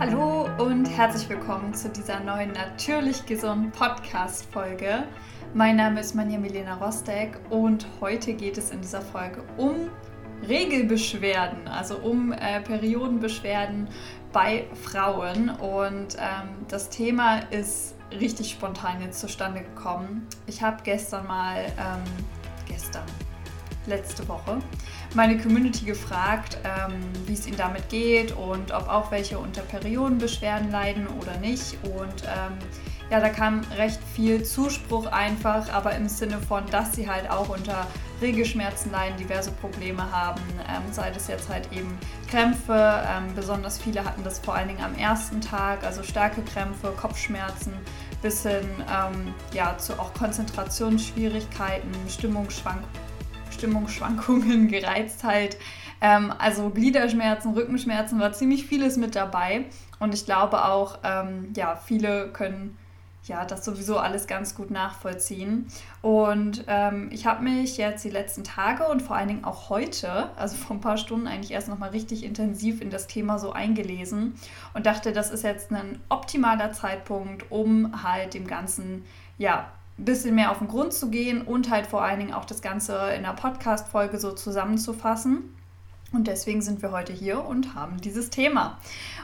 Hallo und herzlich willkommen zu dieser neuen Natürlich Gesund Podcast Folge. Mein Name ist Manja Milena Rostek und heute geht es in dieser Folge um Regelbeschwerden, also um äh, Periodenbeschwerden bei Frauen. Und ähm, das Thema ist richtig spontan jetzt zustande gekommen. Ich habe gestern mal, ähm, gestern, letzte Woche, meine Community gefragt, ähm, wie es ihnen damit geht und ob auch welche unter Periodenbeschwerden leiden oder nicht. Und ähm, ja, da kam recht viel Zuspruch einfach, aber im Sinne von, dass sie halt auch unter Regelschmerzen leiden, diverse Probleme haben, ähm, sei das jetzt halt eben Krämpfe, ähm, besonders viele hatten das vor allen Dingen am ersten Tag, also starke Krämpfe, Kopfschmerzen, bis hin ähm, ja, zu auch Konzentrationsschwierigkeiten, Stimmungsschwank Stimmungsschwankungen, Gereiztheit, ähm, also Gliederschmerzen, Rückenschmerzen, war ziemlich vieles mit dabei. Und ich glaube auch, ähm, ja, viele können ja, das sowieso alles ganz gut nachvollziehen. Und ähm, ich habe mich jetzt die letzten Tage und vor allen Dingen auch heute, also vor ein paar Stunden eigentlich erst nochmal richtig intensiv in das Thema so eingelesen und dachte, das ist jetzt ein optimaler Zeitpunkt, um halt dem Ganzen, ja, bisschen mehr auf den Grund zu gehen und halt vor allen Dingen auch das Ganze in einer Podcast-Folge so zusammenzufassen. Und deswegen sind wir heute hier und haben dieses Thema.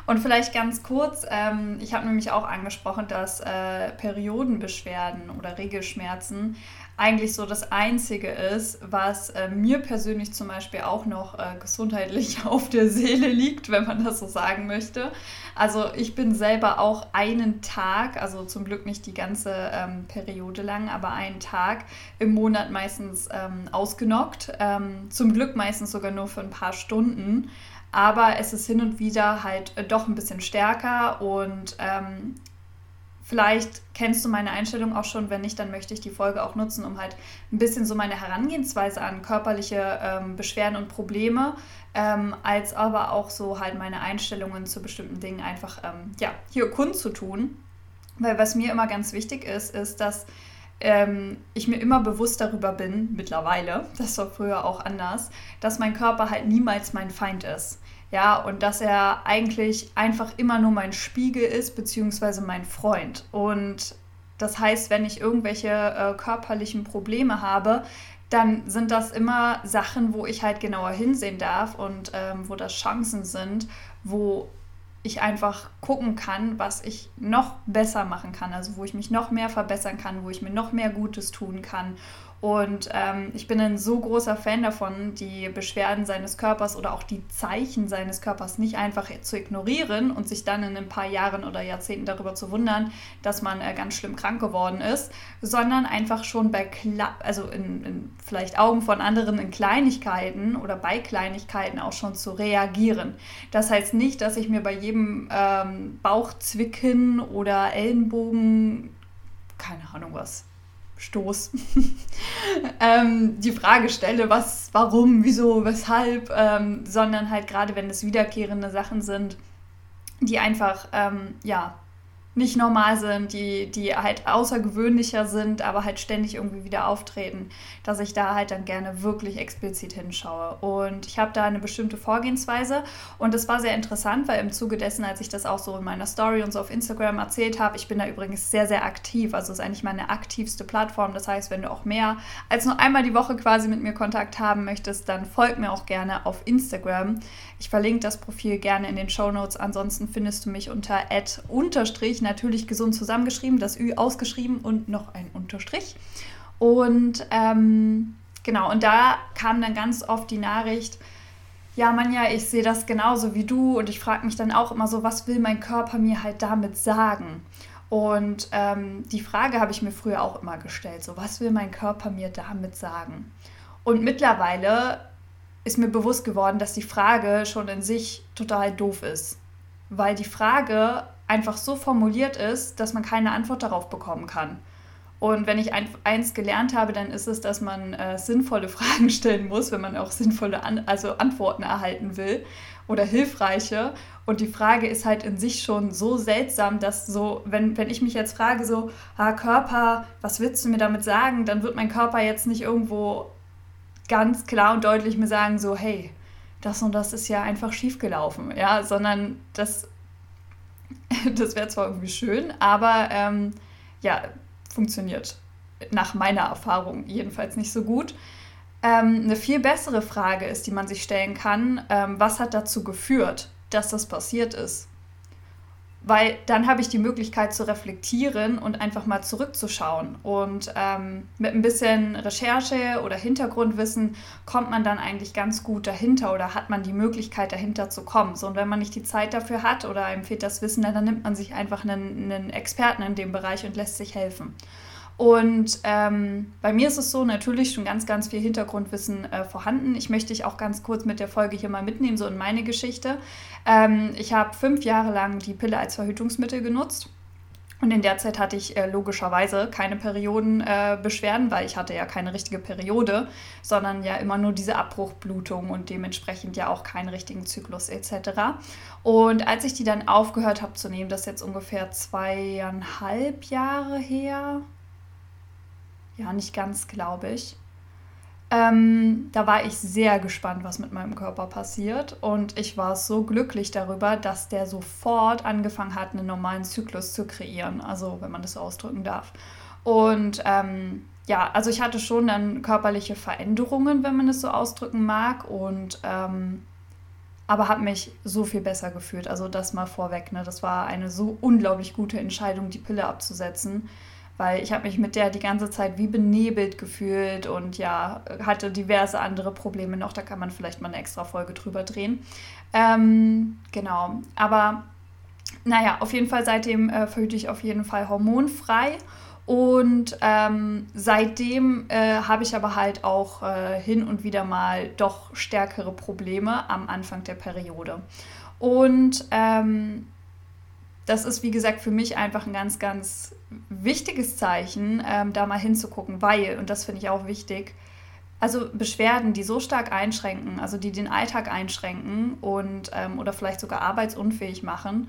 Und vielleicht ganz kurz, ähm, ich habe nämlich auch angesprochen, dass äh, Periodenbeschwerden oder Regelschmerzen eigentlich so das Einzige ist, was äh, mir persönlich zum Beispiel auch noch äh, gesundheitlich auf der Seele liegt, wenn man das so sagen möchte. Also ich bin selber auch einen Tag, also zum Glück nicht die ganze ähm, Periode lang, aber einen Tag im Monat meistens ähm, ausgenockt. Ähm, zum Glück meistens sogar nur für ein paar Stunden aber es ist hin und wieder halt äh, doch ein bisschen stärker und ähm, vielleicht kennst du meine Einstellung auch schon, wenn nicht, dann möchte ich die Folge auch nutzen, um halt ein bisschen so meine Herangehensweise an körperliche ähm, Beschwerden und Probleme, ähm, als aber auch so halt meine Einstellungen zu bestimmten Dingen einfach ähm, ja, hier kundzutun. Weil was mir immer ganz wichtig ist, ist, dass ähm, ich mir immer bewusst darüber bin, mittlerweile, das war früher auch anders, dass mein Körper halt niemals mein Feind ist. Ja, und dass er eigentlich einfach immer nur mein Spiegel ist, beziehungsweise mein Freund. Und das heißt, wenn ich irgendwelche äh, körperlichen Probleme habe, dann sind das immer Sachen, wo ich halt genauer hinsehen darf und ähm, wo das Chancen sind, wo ich einfach gucken kann, was ich noch besser machen kann, also wo ich mich noch mehr verbessern kann, wo ich mir noch mehr Gutes tun kann. Und ähm, ich bin ein so großer Fan davon, die Beschwerden seines Körpers oder auch die Zeichen seines Körpers nicht einfach zu ignorieren und sich dann in ein paar Jahren oder Jahrzehnten darüber zu wundern, dass man äh, ganz schlimm krank geworden ist, sondern einfach schon bei, Kla also in, in vielleicht Augen von anderen in Kleinigkeiten oder bei Kleinigkeiten auch schon zu reagieren. Das heißt nicht, dass ich mir bei jedem ähm, Bauchzwicken oder Ellenbogen, keine Ahnung was, Stoß. Ähm, die Frage stelle, was, warum, wieso, weshalb, ähm, sondern halt gerade wenn es wiederkehrende Sachen sind, die einfach ähm, ja nicht normal sind, die, die halt außergewöhnlicher sind, aber halt ständig irgendwie wieder auftreten, dass ich da halt dann gerne wirklich explizit hinschaue. Und ich habe da eine bestimmte Vorgehensweise und das war sehr interessant, weil im Zuge dessen, als ich das auch so in meiner Story und so auf Instagram erzählt habe, ich bin da übrigens sehr, sehr aktiv, also ist eigentlich meine aktivste Plattform. Das heißt, wenn du auch mehr als nur einmal die Woche quasi mit mir Kontakt haben möchtest, dann folg mir auch gerne auf Instagram. Ich verlinke das Profil gerne in den Show Notes. Ansonsten findest du mich unter unterstrich natürlich gesund zusammengeschrieben, das Ü ausgeschrieben und noch ein Unterstrich. Und ähm, genau, und da kam dann ganz oft die Nachricht, ja, Manja, ich sehe das genauso wie du und ich frage mich dann auch immer so, was will mein Körper mir halt damit sagen? Und ähm, die Frage habe ich mir früher auch immer gestellt, so was will mein Körper mir damit sagen? Und mittlerweile ist mir bewusst geworden, dass die Frage schon in sich total doof ist. Weil die Frage einfach so formuliert ist, dass man keine Antwort darauf bekommen kann. Und wenn ich ein, eins gelernt habe, dann ist es, dass man äh, sinnvolle Fragen stellen muss, wenn man auch sinnvolle An also Antworten erhalten will oder hilfreiche. Und die Frage ist halt in sich schon so seltsam, dass so, wenn, wenn ich mich jetzt frage, so, ah, Körper, was willst du mir damit sagen, dann wird mein Körper jetzt nicht irgendwo ganz klar und deutlich mir sagen, so, hey, das und das ist ja einfach schiefgelaufen, ja, sondern das das wäre zwar irgendwie schön, aber ähm, ja, funktioniert nach meiner Erfahrung jedenfalls nicht so gut. Ähm, eine viel bessere Frage ist, die man sich stellen kann, ähm, was hat dazu geführt, dass das passiert ist? Weil dann habe ich die Möglichkeit zu reflektieren und einfach mal zurückzuschauen. Und ähm, mit ein bisschen Recherche oder Hintergrundwissen kommt man dann eigentlich ganz gut dahinter oder hat man die Möglichkeit dahinter zu kommen. So, und wenn man nicht die Zeit dafür hat oder einem fehlt das Wissen, dann nimmt man sich einfach einen, einen Experten in dem Bereich und lässt sich helfen. Und ähm, bei mir ist es so natürlich schon ganz, ganz viel Hintergrundwissen äh, vorhanden. Ich möchte dich auch ganz kurz mit der Folge hier mal mitnehmen, so in meine Geschichte. Ähm, ich habe fünf Jahre lang die Pille als Verhütungsmittel genutzt. Und in der Zeit hatte ich äh, logischerweise keine Periodenbeschwerden, äh, weil ich hatte ja keine richtige Periode, sondern ja immer nur diese Abbruchblutung und dementsprechend ja auch keinen richtigen Zyklus etc. Und als ich die dann aufgehört habe zu nehmen, das ist jetzt ungefähr zweieinhalb Jahre her, ja, nicht ganz, glaube ich. Ähm, da war ich sehr gespannt, was mit meinem Körper passiert. Und ich war so glücklich darüber, dass der sofort angefangen hat, einen normalen Zyklus zu kreieren. Also, wenn man das so ausdrücken darf. Und ähm, ja, also ich hatte schon dann körperliche Veränderungen, wenn man es so ausdrücken mag. Und ähm, aber habe mich so viel besser gefühlt. Also das mal vorweg. Ne? Das war eine so unglaublich gute Entscheidung, die Pille abzusetzen weil ich habe mich mit der die ganze Zeit wie benebelt gefühlt und ja, hatte diverse andere Probleme noch. Da kann man vielleicht mal eine extra Folge drüber drehen. Ähm, genau, aber naja, auf jeden Fall seitdem äh, verhüte ich auf jeden Fall hormonfrei. Und ähm, seitdem äh, habe ich aber halt auch äh, hin und wieder mal doch stärkere Probleme am Anfang der Periode. Und ähm, das ist, wie gesagt, für mich einfach ein ganz, ganz wichtiges Zeichen, ähm, da mal hinzugucken, weil, und das finde ich auch wichtig, also Beschwerden, die so stark einschränken, also die den Alltag einschränken und ähm, oder vielleicht sogar arbeitsunfähig machen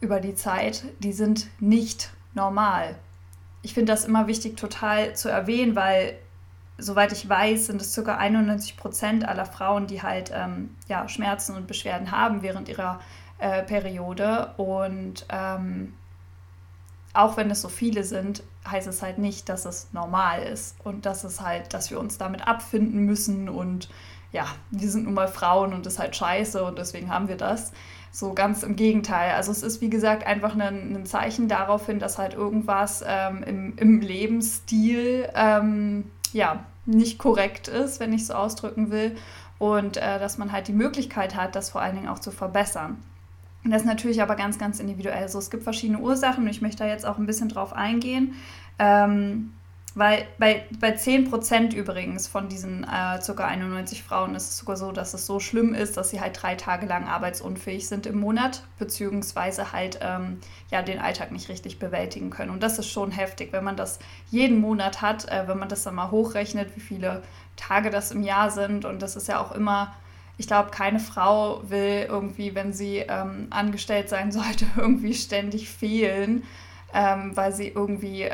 über die Zeit, die sind nicht normal. Ich finde das immer wichtig, total zu erwähnen, weil soweit ich weiß, sind es ca. 91 Prozent aller Frauen, die halt ähm, ja, Schmerzen und Beschwerden haben während ihrer äh, Periode. Und ähm, auch wenn es so viele sind, heißt es halt nicht, dass es normal ist und dass es halt, dass wir uns damit abfinden müssen und ja, wir sind nun mal Frauen und das ist halt scheiße und deswegen haben wir das. So ganz im Gegenteil. Also es ist wie gesagt einfach ein, ein Zeichen darauf hin, dass halt irgendwas ähm, im, im Lebensstil ähm, ja nicht korrekt ist, wenn ich so ausdrücken will. Und äh, dass man halt die Möglichkeit hat, das vor allen Dingen auch zu verbessern. Das ist natürlich aber ganz, ganz individuell. Also es gibt verschiedene Ursachen und ich möchte da jetzt auch ein bisschen drauf eingehen. Ähm, weil bei, bei 10% übrigens von diesen äh, ca. 91 Frauen ist es sogar so, dass es so schlimm ist, dass sie halt drei Tage lang arbeitsunfähig sind im Monat, beziehungsweise halt ähm, ja, den Alltag nicht richtig bewältigen können. Und das ist schon heftig, wenn man das jeden Monat hat, äh, wenn man das dann mal hochrechnet, wie viele Tage das im Jahr sind. Und das ist ja auch immer ich glaube, keine Frau will irgendwie, wenn sie ähm, angestellt sein sollte, irgendwie ständig fehlen, ähm, weil sie irgendwie äh,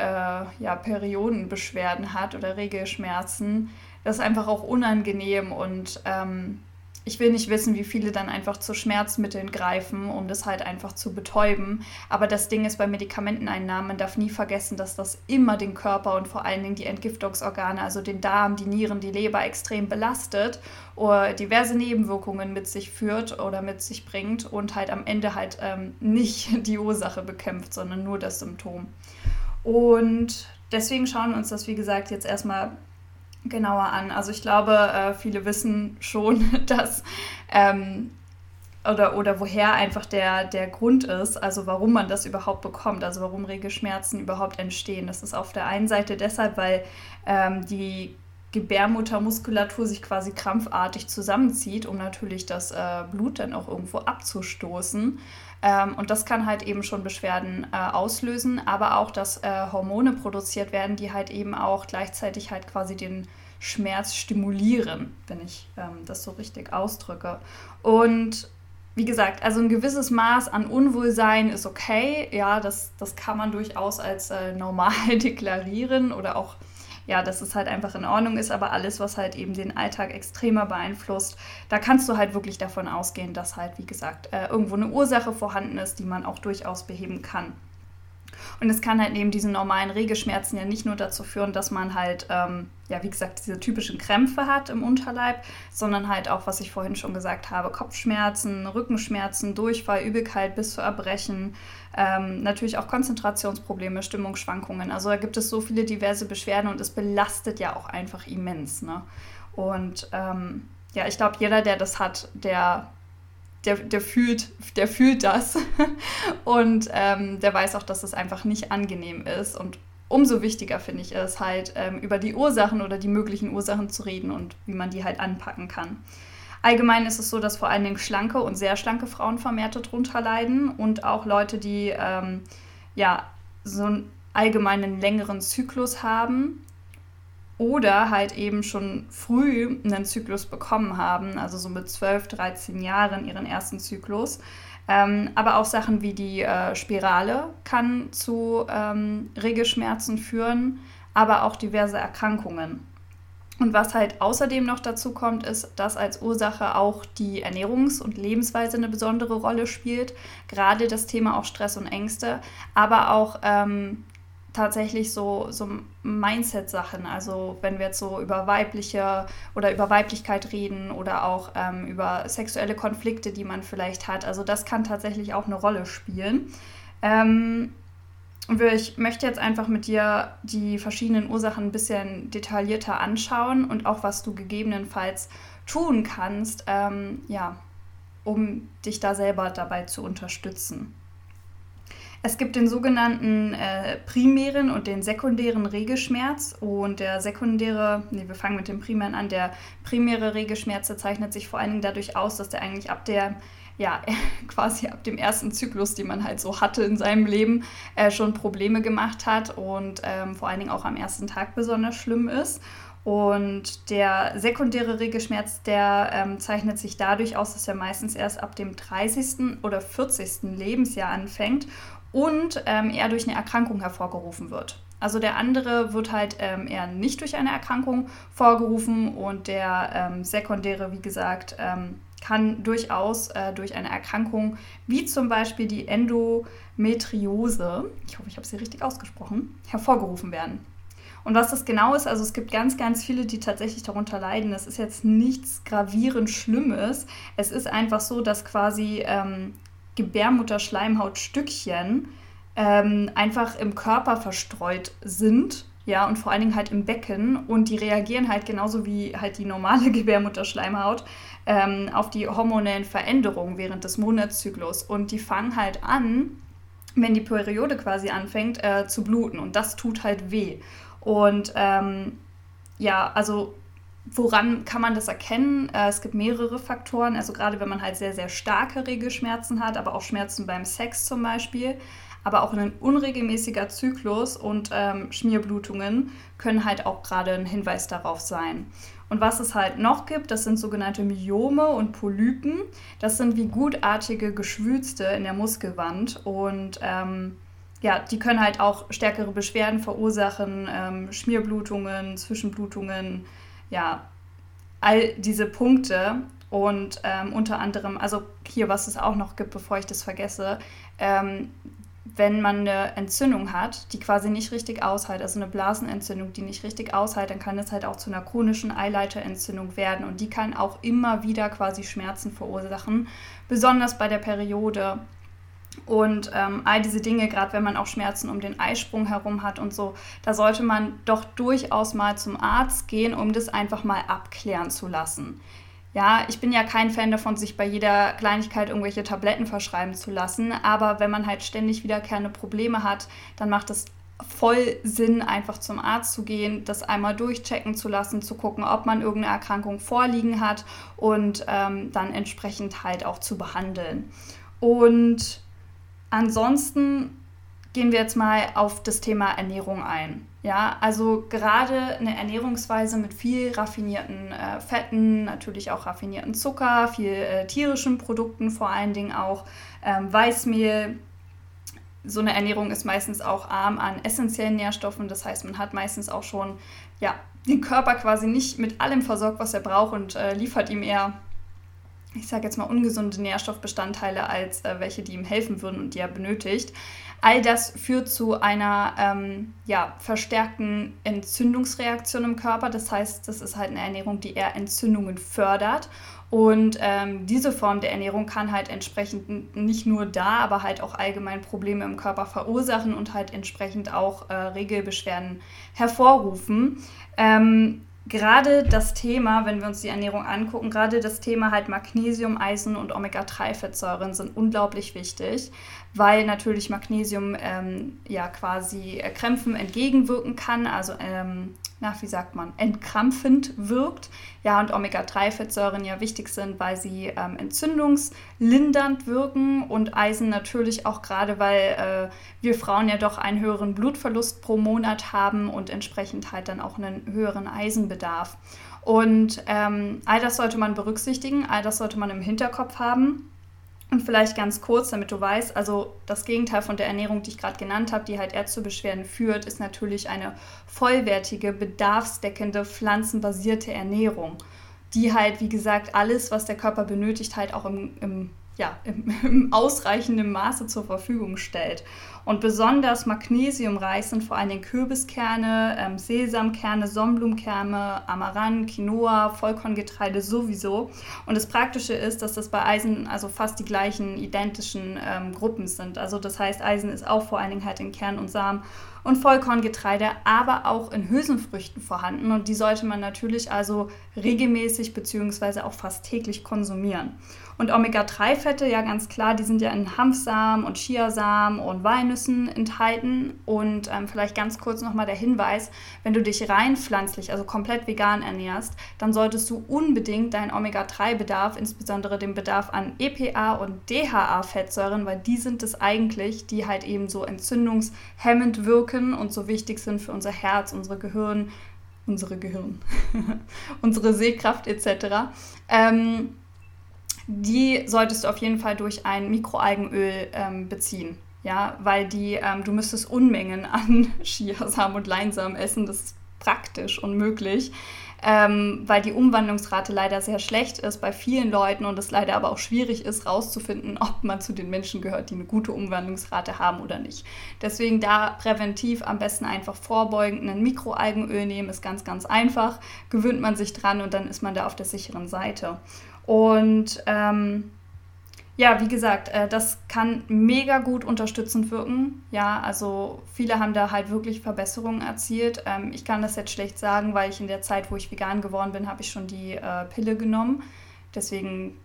ja, Periodenbeschwerden hat oder Regelschmerzen. Das ist einfach auch unangenehm und ähm, ich will nicht wissen, wie viele dann einfach zu Schmerzmitteln greifen, um das halt einfach zu betäuben. Aber das Ding ist bei Medikamenteneinnahmen, man darf nie vergessen, dass das immer den Körper und vor allen Dingen die Entgiftungsorgane, also den Darm, die Nieren, die Leber extrem belastet oder diverse Nebenwirkungen mit sich führt oder mit sich bringt und halt am Ende halt ähm, nicht die Ursache bekämpft, sondern nur das Symptom. Und deswegen schauen wir uns das, wie gesagt, jetzt erstmal genauer an. Also ich glaube, äh, viele wissen schon, dass ähm, oder, oder woher einfach der, der Grund ist, also warum man das überhaupt bekommt, also warum Regelschmerzen überhaupt entstehen. Das ist auf der einen Seite deshalb, weil ähm, die Gebärmuttermuskulatur sich quasi krampfartig zusammenzieht, um natürlich das äh, Blut dann auch irgendwo abzustoßen. Ähm, und das kann halt eben schon Beschwerden äh, auslösen, aber auch, dass äh, Hormone produziert werden, die halt eben auch gleichzeitig halt quasi den Schmerz stimulieren, wenn ich ähm, das so richtig ausdrücke. Und wie gesagt, also ein gewisses Maß an Unwohlsein ist okay. Ja, das, das kann man durchaus als äh, normal deklarieren oder auch ja, dass es halt einfach in Ordnung ist, aber alles, was halt eben den Alltag extremer beeinflusst, da kannst du halt wirklich davon ausgehen, dass halt, wie gesagt, äh, irgendwo eine Ursache vorhanden ist, die man auch durchaus beheben kann. Und es kann halt neben diesen normalen Regelschmerzen ja nicht nur dazu führen, dass man halt, ähm, ja, wie gesagt, diese typischen Krämpfe hat im Unterleib, sondern halt auch, was ich vorhin schon gesagt habe, Kopfschmerzen, Rückenschmerzen, Durchfall, Übelkeit bis zu Erbrechen, ähm, natürlich auch Konzentrationsprobleme, Stimmungsschwankungen. Also da gibt es so viele diverse Beschwerden und es belastet ja auch einfach immens. Ne? Und ähm, ja, ich glaube, jeder, der das hat, der der, der, fühlt, der fühlt das und ähm, der weiß auch, dass es einfach nicht angenehm ist. Und umso wichtiger finde ich es halt, ähm, über die Ursachen oder die möglichen Ursachen zu reden und wie man die halt anpacken kann. Allgemein ist es so, dass vor allen Dingen schlanke und sehr schlanke Frauen vermehrt darunter leiden und auch Leute, die ähm, ja so einen allgemeinen längeren Zyklus haben oder halt eben schon früh einen Zyklus bekommen haben, also so mit 12, 13 Jahren ihren ersten Zyklus. Ähm, aber auch Sachen wie die äh, Spirale kann zu ähm, Regelschmerzen führen, aber auch diverse Erkrankungen. Und was halt außerdem noch dazu kommt, ist, dass als Ursache auch die Ernährungs- und Lebensweise eine besondere Rolle spielt. Gerade das Thema auch Stress und Ängste, aber auch ähm, tatsächlich so, so Mindset-Sachen. Also wenn wir jetzt so über weibliche oder über Weiblichkeit reden oder auch ähm, über sexuelle Konflikte, die man vielleicht hat. Also das kann tatsächlich auch eine Rolle spielen. Ähm, ich möchte jetzt einfach mit dir die verschiedenen Ursachen ein bisschen detaillierter anschauen und auch was du gegebenenfalls tun kannst, ähm, ja, um dich da selber dabei zu unterstützen. Es gibt den sogenannten äh, primären und den sekundären Regelschmerz. Und der sekundäre, nee, wir fangen mit dem primären an. Der primäre Regelschmerz zeichnet sich vor allen Dingen dadurch aus, dass der eigentlich ab der, ja, quasi ab dem ersten Zyklus, den man halt so hatte in seinem Leben, äh, schon Probleme gemacht hat und ähm, vor allen Dingen auch am ersten Tag besonders schlimm ist. Und der sekundäre Regelschmerz, der ähm, zeichnet sich dadurch aus, dass er meistens erst ab dem 30. oder 40. Lebensjahr anfängt und ähm, eher durch eine Erkrankung hervorgerufen wird. Also der andere wird halt ähm, eher nicht durch eine Erkrankung vorgerufen und der ähm, sekundäre, wie gesagt, ähm, kann durchaus äh, durch eine Erkrankung wie zum Beispiel die Endometriose, ich hoffe, ich habe sie richtig ausgesprochen, hervorgerufen werden. Und was das genau ist, also es gibt ganz, ganz viele, die tatsächlich darunter leiden. Das ist jetzt nichts gravierend Schlimmes. Es ist einfach so, dass quasi ähm, Gebärmutterschleimhautstückchen ähm, einfach im Körper verstreut sind. Ja, und vor allen Dingen halt im Becken. Und die reagieren halt genauso wie halt die normale Gebärmutterschleimhaut ähm, auf die hormonellen Veränderungen während des Monatszyklus. Und die fangen halt an, wenn die Periode quasi anfängt, äh, zu bluten. Und das tut halt weh. Und ähm, ja, also Woran kann man das erkennen? Äh, es gibt mehrere Faktoren. Also gerade wenn man halt sehr, sehr starke Regelschmerzen hat, aber auch Schmerzen beim Sex zum Beispiel, aber auch ein unregelmäßiger Zyklus und ähm, Schmierblutungen können halt auch gerade ein Hinweis darauf sein. Und was es halt noch gibt, das sind sogenannte Myome und Polypen. Das sind wie gutartige Geschwülste in der Muskelwand und ähm, ja, die können halt auch stärkere Beschwerden verursachen, ähm, Schmierblutungen, Zwischenblutungen, ja, all diese Punkte und ähm, unter anderem, also hier, was es auch noch gibt, bevor ich das vergesse, ähm, wenn man eine Entzündung hat, die quasi nicht richtig aushält, also eine Blasenentzündung, die nicht richtig aushält, dann kann es halt auch zu einer chronischen Eileiterentzündung werden und die kann auch immer wieder quasi Schmerzen verursachen, besonders bei der Periode und ähm, all diese Dinge, gerade wenn man auch Schmerzen um den Eisprung herum hat und so, da sollte man doch durchaus mal zum Arzt gehen, um das einfach mal abklären zu lassen. Ja, ich bin ja kein Fan davon, sich bei jeder Kleinigkeit irgendwelche Tabletten verschreiben zu lassen, aber wenn man halt ständig wiederkehrende Probleme hat, dann macht es voll Sinn, einfach zum Arzt zu gehen, das einmal durchchecken zu lassen, zu gucken, ob man irgendeine Erkrankung vorliegen hat und ähm, dann entsprechend halt auch zu behandeln. Und Ansonsten gehen wir jetzt mal auf das Thema Ernährung ein. Ja, also gerade eine Ernährungsweise mit viel raffinierten äh, Fetten, natürlich auch raffinierten Zucker, viel äh, tierischen Produkten vor allen Dingen auch, ähm, Weißmehl, so eine Ernährung ist meistens auch arm an essentiellen Nährstoffen. Das heißt, man hat meistens auch schon ja, den Körper quasi nicht mit allem versorgt, was er braucht und äh, liefert ihm eher, ich sage jetzt mal, ungesunde Nährstoffbestandteile als äh, welche, die ihm helfen würden und die er benötigt. All das führt zu einer ähm, ja, verstärkten Entzündungsreaktion im Körper. Das heißt, das ist halt eine Ernährung, die eher Entzündungen fördert. Und ähm, diese Form der Ernährung kann halt entsprechend nicht nur da, aber halt auch allgemein Probleme im Körper verursachen und halt entsprechend auch äh, Regelbeschwerden hervorrufen. Ähm, gerade das Thema, wenn wir uns die Ernährung angucken, gerade das Thema halt Magnesium, Eisen und Omega-3-Fettsäuren sind unglaublich wichtig, weil natürlich Magnesium ähm, ja quasi äh, Krämpfen entgegenwirken kann, also ähm, na, wie sagt man, entkrampfend wirkt. Ja, und Omega-3-Fettsäuren ja wichtig sind, weil sie ähm, entzündungslindernd wirken und Eisen natürlich auch gerade, weil äh, wir Frauen ja doch einen höheren Blutverlust pro Monat haben und entsprechend halt dann auch einen höheren Eisenbedarf. Und ähm, all das sollte man berücksichtigen, all das sollte man im Hinterkopf haben. Und vielleicht ganz kurz, damit du weißt, also das Gegenteil von der Ernährung, die ich gerade genannt habe, die halt eher zu Beschwerden führt, ist natürlich eine vollwertige, bedarfsdeckende, pflanzenbasierte Ernährung, die halt, wie gesagt, alles, was der Körper benötigt, halt auch im, im ja, im, im ausreichenden Maße zur Verfügung stellt. Und besonders magnesiumreich sind vor allem den Kürbiskerne, ähm, Sesamkerne, Sonnenblumenkerne, Amaranth, Quinoa, Vollkorngetreide sowieso. Und das Praktische ist, dass das bei Eisen also fast die gleichen identischen ähm, Gruppen sind. Also das heißt, Eisen ist auch vor allen Dingen halt in Kern und Samen und Vollkorngetreide, aber auch in Hülsenfrüchten vorhanden. Und die sollte man natürlich also regelmäßig bzw. auch fast täglich konsumieren. Und Omega-3-Fette, ja ganz klar, die sind ja in Hanfsamen und Chiasamen und Walnüssen enthalten. Und ähm, vielleicht ganz kurz nochmal der Hinweis, wenn du dich rein pflanzlich, also komplett vegan ernährst, dann solltest du unbedingt deinen Omega-3-Bedarf, insbesondere den Bedarf an EPA und DHA-Fettsäuren, weil die sind es eigentlich, die halt eben so entzündungshemmend wirken und so wichtig sind für unser Herz, unsere Gehirn, unsere Gehirn, unsere Sehkraft etc. Ähm, die solltest du auf jeden Fall durch ein Mikroalgenöl ähm, beziehen. Ja, weil die, ähm, du müsstest Unmengen an Chiasamen und Leinsamen essen. Das ist praktisch unmöglich, ähm, weil die Umwandlungsrate leider sehr schlecht ist bei vielen Leuten und es leider aber auch schwierig ist, rauszufinden, ob man zu den Menschen gehört, die eine gute Umwandlungsrate haben oder nicht. Deswegen da präventiv am besten einfach vorbeugend ein Mikroalgenöl nehmen, ist ganz, ganz einfach. Gewöhnt man sich dran und dann ist man da auf der sicheren Seite. Und ähm, ja, wie gesagt, äh, das kann mega gut unterstützend wirken. Ja, also viele haben da halt wirklich Verbesserungen erzielt. Ähm, ich kann das jetzt schlecht sagen, weil ich in der Zeit, wo ich vegan geworden bin, habe ich schon die äh, Pille genommen. Deswegen,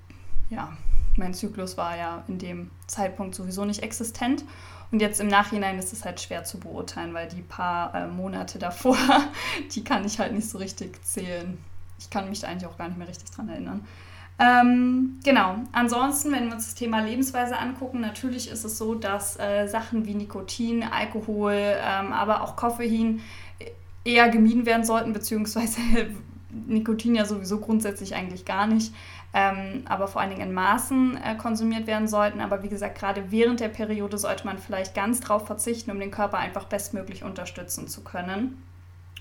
ja, mein Zyklus war ja in dem Zeitpunkt sowieso nicht existent. Und jetzt im Nachhinein ist es halt schwer zu beurteilen, weil die paar äh, Monate davor, die kann ich halt nicht so richtig zählen. Ich kann mich da eigentlich auch gar nicht mehr richtig dran erinnern. Ähm, genau. Ansonsten, wenn wir uns das Thema Lebensweise angucken, natürlich ist es so, dass äh, Sachen wie Nikotin, Alkohol, ähm, aber auch Koffein eher gemieden werden sollten, beziehungsweise Nikotin ja sowieso grundsätzlich eigentlich gar nicht, ähm, aber vor allen Dingen in Maßen äh, konsumiert werden sollten. Aber wie gesagt, gerade während der Periode sollte man vielleicht ganz drauf verzichten, um den Körper einfach bestmöglich unterstützen zu können.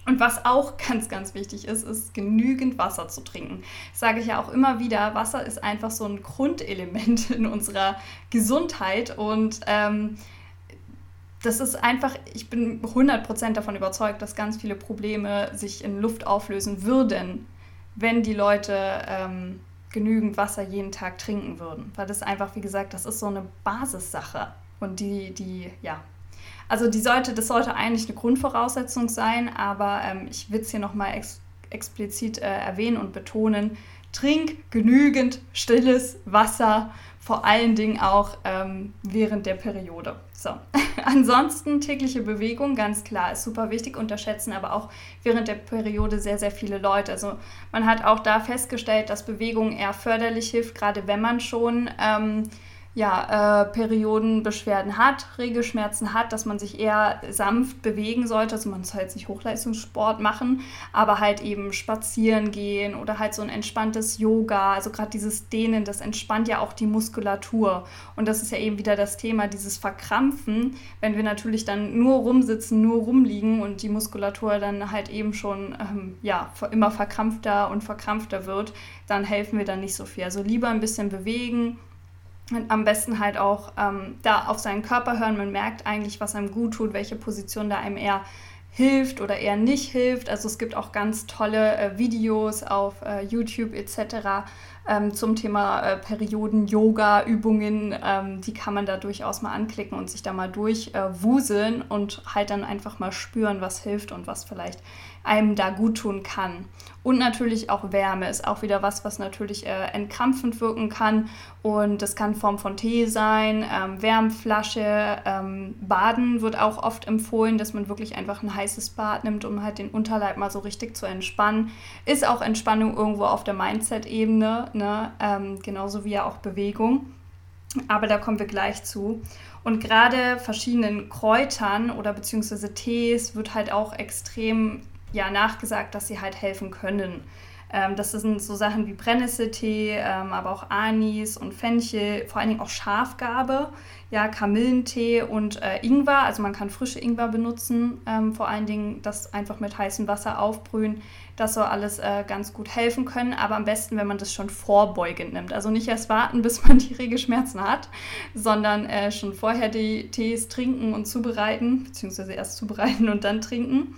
Und was auch ganz, ganz wichtig ist, ist genügend Wasser zu trinken. Das sage ich ja auch immer wieder, Wasser ist einfach so ein Grundelement in unserer Gesundheit und ähm, das ist einfach, ich bin 100% davon überzeugt, dass ganz viele Probleme sich in Luft auflösen würden, wenn die Leute ähm, genügend Wasser jeden Tag trinken würden. Weil das einfach, wie gesagt, das ist so eine Basissache. Und die, die, ja, also die sollte, das sollte eigentlich eine Grundvoraussetzung sein, aber ähm, ich will es hier nochmal ex explizit äh, erwähnen und betonen, trink genügend stilles Wasser, vor allen Dingen auch ähm, während der Periode. So. Ansonsten tägliche Bewegung, ganz klar, ist super wichtig, unterschätzen aber auch während der Periode sehr, sehr viele Leute. Also man hat auch da festgestellt, dass Bewegung eher förderlich hilft, gerade wenn man schon ähm, ja, äh, Periodenbeschwerden hat, Regelschmerzen hat, dass man sich eher sanft bewegen sollte. Also man soll jetzt nicht Hochleistungssport machen, aber halt eben spazieren gehen oder halt so ein entspanntes Yoga. Also gerade dieses Dehnen, das entspannt ja auch die Muskulatur. Und das ist ja eben wieder das Thema, dieses Verkrampfen. Wenn wir natürlich dann nur rumsitzen, nur rumliegen und die Muskulatur dann halt eben schon ähm, ja, immer verkrampfter und verkrampfter wird, dann helfen wir dann nicht so viel. Also lieber ein bisschen bewegen und am besten halt auch ähm, da auf seinen Körper hören. Man merkt eigentlich, was einem gut tut, welche Position da einem eher hilft oder eher nicht hilft. Also es gibt auch ganz tolle äh, Videos auf äh, YouTube etc. Ähm, zum Thema äh, Perioden-Yoga-Übungen. Ähm, die kann man da durchaus mal anklicken und sich da mal durchwuseln und halt dann einfach mal spüren, was hilft und was vielleicht einem da gut tun kann. Und natürlich auch Wärme ist auch wieder was, was natürlich äh, entkrampfend wirken kann. Und das kann Form von Tee sein, ähm, Wärmflasche, ähm, Baden wird auch oft empfohlen, dass man wirklich einfach ein heißes Bad nimmt, um halt den Unterleib mal so richtig zu entspannen. Ist auch Entspannung irgendwo auf der Mindset-Ebene, ne? Ähm, genauso wie ja auch Bewegung. Aber da kommen wir gleich zu. Und gerade verschiedenen Kräutern oder beziehungsweise Tees wird halt auch extrem ja, nachgesagt, dass sie halt helfen können. Ähm, das sind so Sachen wie Brennnesseltee, ähm, aber auch Anis und Fenchel, vor allen Dingen auch Schafgarbe, ja, Kamillentee und äh, Ingwer. Also man kann frische Ingwer benutzen, ähm, vor allen Dingen das einfach mit heißem Wasser aufbrühen. Das soll alles äh, ganz gut helfen können, aber am besten, wenn man das schon vorbeugend nimmt. Also nicht erst warten, bis man die Regelschmerzen hat, sondern äh, schon vorher die Tees trinken und zubereiten, beziehungsweise erst zubereiten und dann trinken.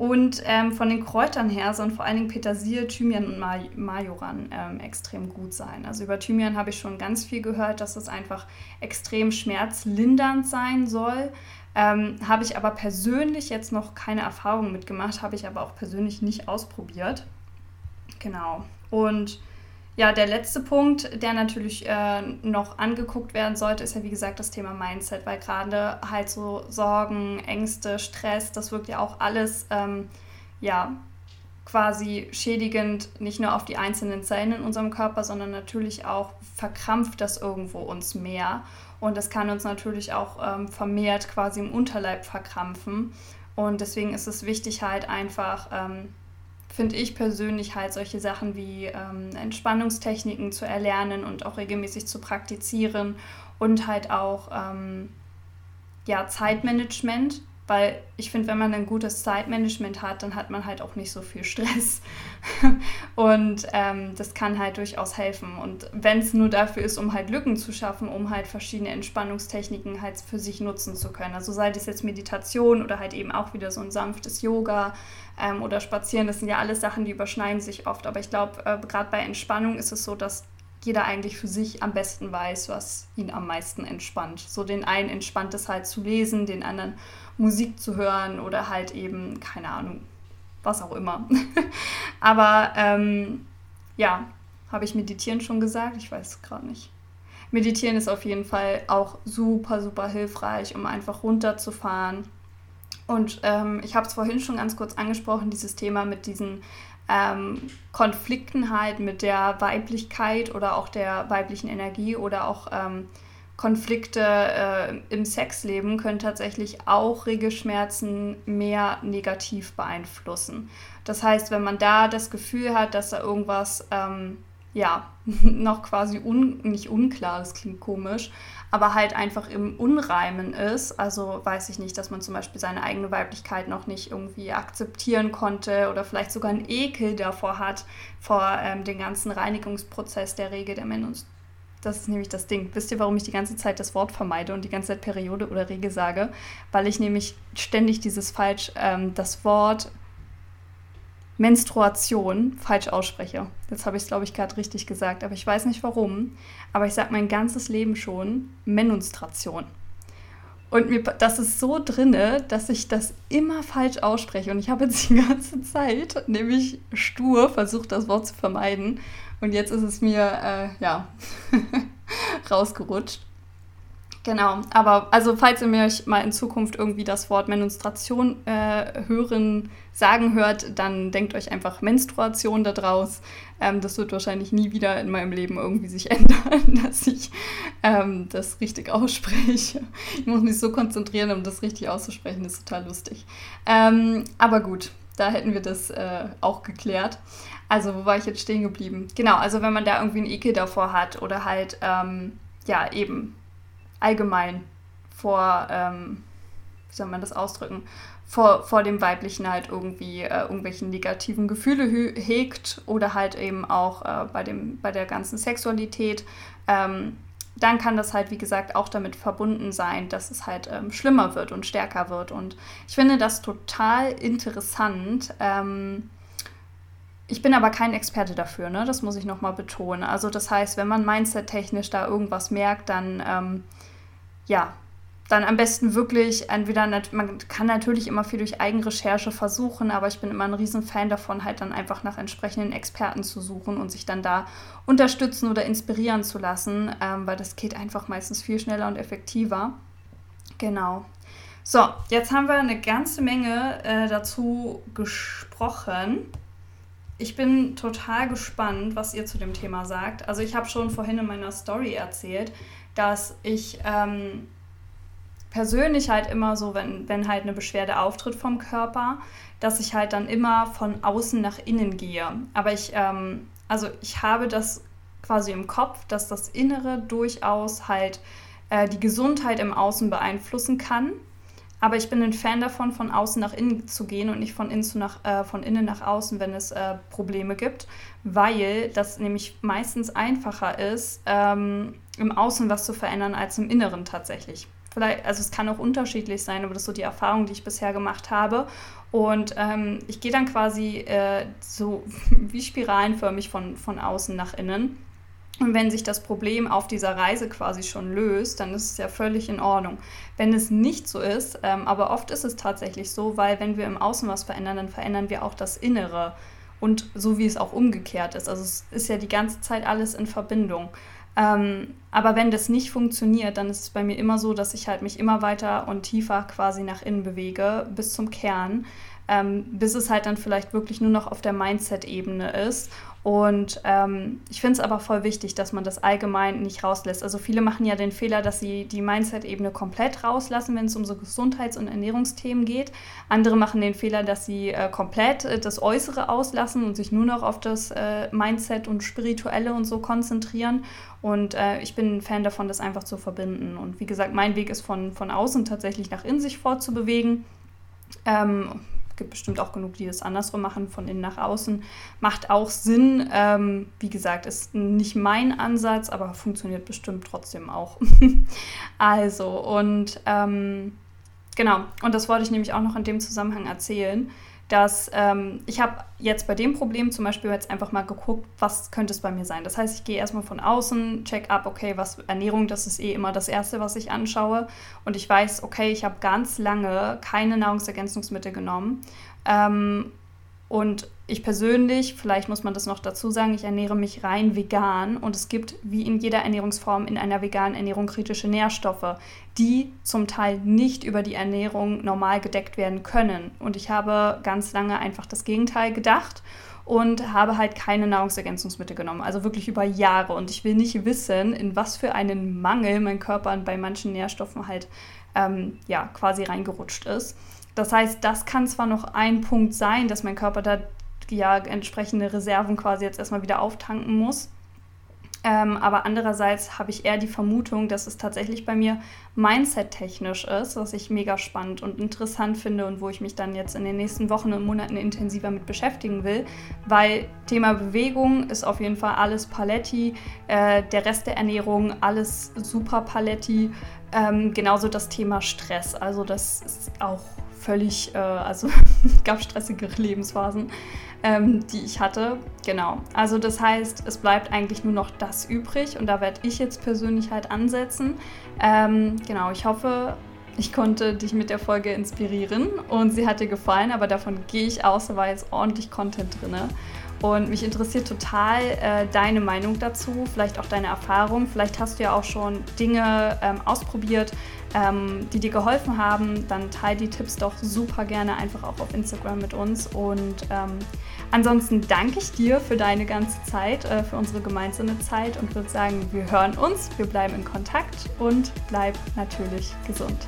Und ähm, von den Kräutern her sollen vor allen Dingen Petersilie, Thymian und Majoran ähm, extrem gut sein. Also über Thymian habe ich schon ganz viel gehört, dass es einfach extrem schmerzlindernd sein soll. Ähm, habe ich aber persönlich jetzt noch keine Erfahrung mitgemacht, habe ich aber auch persönlich nicht ausprobiert. Genau. Und ja, der letzte Punkt, der natürlich äh, noch angeguckt werden sollte, ist ja wie gesagt das Thema Mindset, weil gerade halt so Sorgen, Ängste, Stress, das wirkt ja auch alles ähm, ja quasi schädigend nicht nur auf die einzelnen Zellen in unserem Körper, sondern natürlich auch verkrampft das irgendwo uns mehr. Und das kann uns natürlich auch ähm, vermehrt quasi im Unterleib verkrampfen. Und deswegen ist es wichtig halt einfach ähm, finde ich persönlich halt solche Sachen wie ähm, Entspannungstechniken zu erlernen und auch regelmäßig zu praktizieren und halt auch ähm, ja, Zeitmanagement weil ich finde, wenn man ein gutes Zeitmanagement hat, dann hat man halt auch nicht so viel Stress. und ähm, das kann halt durchaus helfen. Und wenn es nur dafür ist, um halt Lücken zu schaffen, um halt verschiedene Entspannungstechniken halt für sich nutzen zu können. Also sei das jetzt Meditation oder halt eben auch wieder so ein sanftes Yoga ähm, oder Spazieren, das sind ja alles Sachen, die überschneiden sich oft. Aber ich glaube, äh, gerade bei Entspannung ist es so, dass jeder eigentlich für sich am besten weiß, was ihn am meisten entspannt. So den einen entspannt es halt zu lesen, den anderen Musik zu hören oder halt eben, keine Ahnung, was auch immer. Aber ähm, ja, habe ich Meditieren schon gesagt? Ich weiß es gerade nicht. Meditieren ist auf jeden Fall auch super, super hilfreich, um einfach runterzufahren. Und ähm, ich habe es vorhin schon ganz kurz angesprochen, dieses Thema mit diesen ähm, Konflikten halt mit der Weiblichkeit oder auch der weiblichen Energie oder auch ähm, Konflikte äh, im Sexleben können tatsächlich auch Regelschmerzen mehr negativ beeinflussen. Das heißt, wenn man da das Gefühl hat, dass da irgendwas, ähm, ja, noch quasi un nicht unklar, das klingt komisch, aber halt einfach im Unreimen ist, also weiß ich nicht, dass man zum Beispiel seine eigene Weiblichkeit noch nicht irgendwie akzeptieren konnte oder vielleicht sogar einen Ekel davor hat, vor ähm, dem ganzen Reinigungsprozess der Regel der Menstruation das ist nämlich das Ding. Wisst ihr, warum ich die ganze Zeit das Wort vermeide und die ganze Zeit Periode oder Regel sage? Weil ich nämlich ständig dieses falsch, ähm, das Wort Menstruation falsch ausspreche. Jetzt habe ich es, glaube ich, gerade richtig gesagt, aber ich weiß nicht warum. Aber ich sage mein ganzes Leben schon Menunstration. Und mir, das ist so drinne, dass ich das immer falsch ausspreche. Und ich habe jetzt die ganze Zeit, nämlich stur, versucht, das Wort zu vermeiden. Und jetzt ist es mir, äh, ja, rausgerutscht. Genau, aber also falls ihr mir mal in Zukunft irgendwie das Wort Menstruation äh, hören, sagen hört, dann denkt euch einfach Menstruation da draus. Ähm, das wird wahrscheinlich nie wieder in meinem Leben irgendwie sich ändern, dass ich ähm, das richtig ausspreche. Ich muss mich so konzentrieren, um das richtig auszusprechen, das ist total lustig. Ähm, aber gut, da hätten wir das äh, auch geklärt. Also, wo war ich jetzt stehen geblieben? Genau, also wenn man da irgendwie einen Ekel davor hat oder halt, ähm, ja, eben allgemein vor, ähm, wie soll man das ausdrücken, vor, vor dem Weiblichen halt irgendwie äh, irgendwelchen negativen Gefühle hegt oder halt eben auch äh, bei, dem, bei der ganzen Sexualität, ähm, dann kann das halt, wie gesagt, auch damit verbunden sein, dass es halt ähm, schlimmer wird und stärker wird. Und ich finde das total interessant. Ähm, ich bin aber kein Experte dafür, ne? das muss ich nochmal betonen. Also das heißt, wenn man mindset-technisch da irgendwas merkt, dann ähm, ja, dann am besten wirklich entweder, man kann natürlich immer viel durch Eigenrecherche versuchen, aber ich bin immer ein Riesenfan davon, halt dann einfach nach entsprechenden Experten zu suchen und sich dann da unterstützen oder inspirieren zu lassen, ähm, weil das geht einfach meistens viel schneller und effektiver. Genau. So, jetzt haben wir eine ganze Menge äh, dazu gesprochen. Ich bin total gespannt, was ihr zu dem Thema sagt. Also ich habe schon vorhin in meiner Story erzählt, dass ich ähm, persönlich halt immer so, wenn, wenn halt eine Beschwerde auftritt vom Körper, dass ich halt dann immer von außen nach innen gehe. Aber ich, ähm, also ich habe das quasi im Kopf, dass das Innere durchaus halt äh, die Gesundheit im Außen beeinflussen kann. Aber ich bin ein Fan davon, von außen nach innen zu gehen und nicht von innen, nach, äh, von innen nach außen, wenn es äh, Probleme gibt, weil das nämlich meistens einfacher ist, ähm, im Außen was zu verändern als im Inneren tatsächlich. Vielleicht, also es kann auch unterschiedlich sein, aber das ist so die Erfahrung, die ich bisher gemacht habe. Und ähm, ich gehe dann quasi äh, so wie spiralenförmig von, von außen nach innen. Und wenn sich das Problem auf dieser Reise quasi schon löst, dann ist es ja völlig in Ordnung. Wenn es nicht so ist, ähm, aber oft ist es tatsächlich so, weil wenn wir im Außen was verändern, dann verändern wir auch das Innere. Und so wie es auch umgekehrt ist. Also es ist ja die ganze Zeit alles in Verbindung. Ähm, aber wenn das nicht funktioniert, dann ist es bei mir immer so, dass ich halt mich immer weiter und tiefer quasi nach innen bewege, bis zum Kern, ähm, bis es halt dann vielleicht wirklich nur noch auf der Mindset-Ebene ist und ähm, ich finde es aber voll wichtig, dass man das allgemein nicht rauslässt. Also viele machen ja den Fehler, dass sie die Mindset-Ebene komplett rauslassen, wenn es um so Gesundheits- und Ernährungsthemen geht. Andere machen den Fehler, dass sie äh, komplett äh, das Äußere auslassen und sich nur noch auf das äh, Mindset und Spirituelle und so konzentrieren. Und äh, ich bin ein Fan davon, das einfach zu verbinden. Und wie gesagt, mein Weg ist von, von außen tatsächlich nach innen sich fortzubewegen. Ähm, gibt bestimmt auch genug, die das andersrum machen, von innen nach außen. Macht auch Sinn. Ähm, wie gesagt, ist nicht mein Ansatz, aber funktioniert bestimmt trotzdem auch. also, und ähm, genau, und das wollte ich nämlich auch noch in dem Zusammenhang erzählen dass ähm, ich habe jetzt bei dem Problem zum Beispiel jetzt einfach mal geguckt, was könnte es bei mir sein. Das heißt, ich gehe erstmal von außen, check ab, okay, was Ernährung, das ist eh immer das Erste, was ich anschaue. Und ich weiß, okay, ich habe ganz lange keine Nahrungsergänzungsmittel genommen. Ähm, und ich persönlich, vielleicht muss man das noch dazu sagen, ich ernähre mich rein vegan und es gibt wie in jeder Ernährungsform in einer veganen Ernährung kritische Nährstoffe, die zum Teil nicht über die Ernährung normal gedeckt werden können. Und ich habe ganz lange einfach das Gegenteil gedacht und habe halt keine Nahrungsergänzungsmittel genommen, also wirklich über Jahre. Und ich will nicht wissen, in was für einen Mangel mein Körper bei manchen Nährstoffen halt ähm, ja, quasi reingerutscht ist. Das heißt, das kann zwar noch ein Punkt sein, dass mein Körper da ja entsprechende Reserven quasi jetzt erstmal wieder auftanken muss. Ähm, aber andererseits habe ich eher die Vermutung, dass es tatsächlich bei mir mindset-technisch ist, was ich mega spannend und interessant finde und wo ich mich dann jetzt in den nächsten Wochen und Monaten intensiver mit beschäftigen will, weil Thema Bewegung ist auf jeden Fall alles Paletti, äh, der Rest der Ernährung alles super Paletti, ähm, genauso das Thema Stress, also das ist auch völlig, äh, also gab stressigere Lebensphasen, ähm, die ich hatte. Genau. Also das heißt, es bleibt eigentlich nur noch das übrig und da werde ich jetzt persönlich halt ansetzen. Ähm, genau, ich hoffe, ich konnte dich mit der Folge inspirieren und sie hat dir gefallen, aber davon gehe ich aus, da war jetzt ordentlich Content drin. Und mich interessiert total äh, deine Meinung dazu, vielleicht auch deine Erfahrung. Vielleicht hast du ja auch schon Dinge ähm, ausprobiert, ähm, die dir geholfen haben. Dann teile die Tipps doch super gerne einfach auch auf Instagram mit uns. Und ähm, ansonsten danke ich dir für deine ganze Zeit, äh, für unsere gemeinsame Zeit und würde sagen, wir hören uns, wir bleiben in Kontakt und bleib natürlich gesund.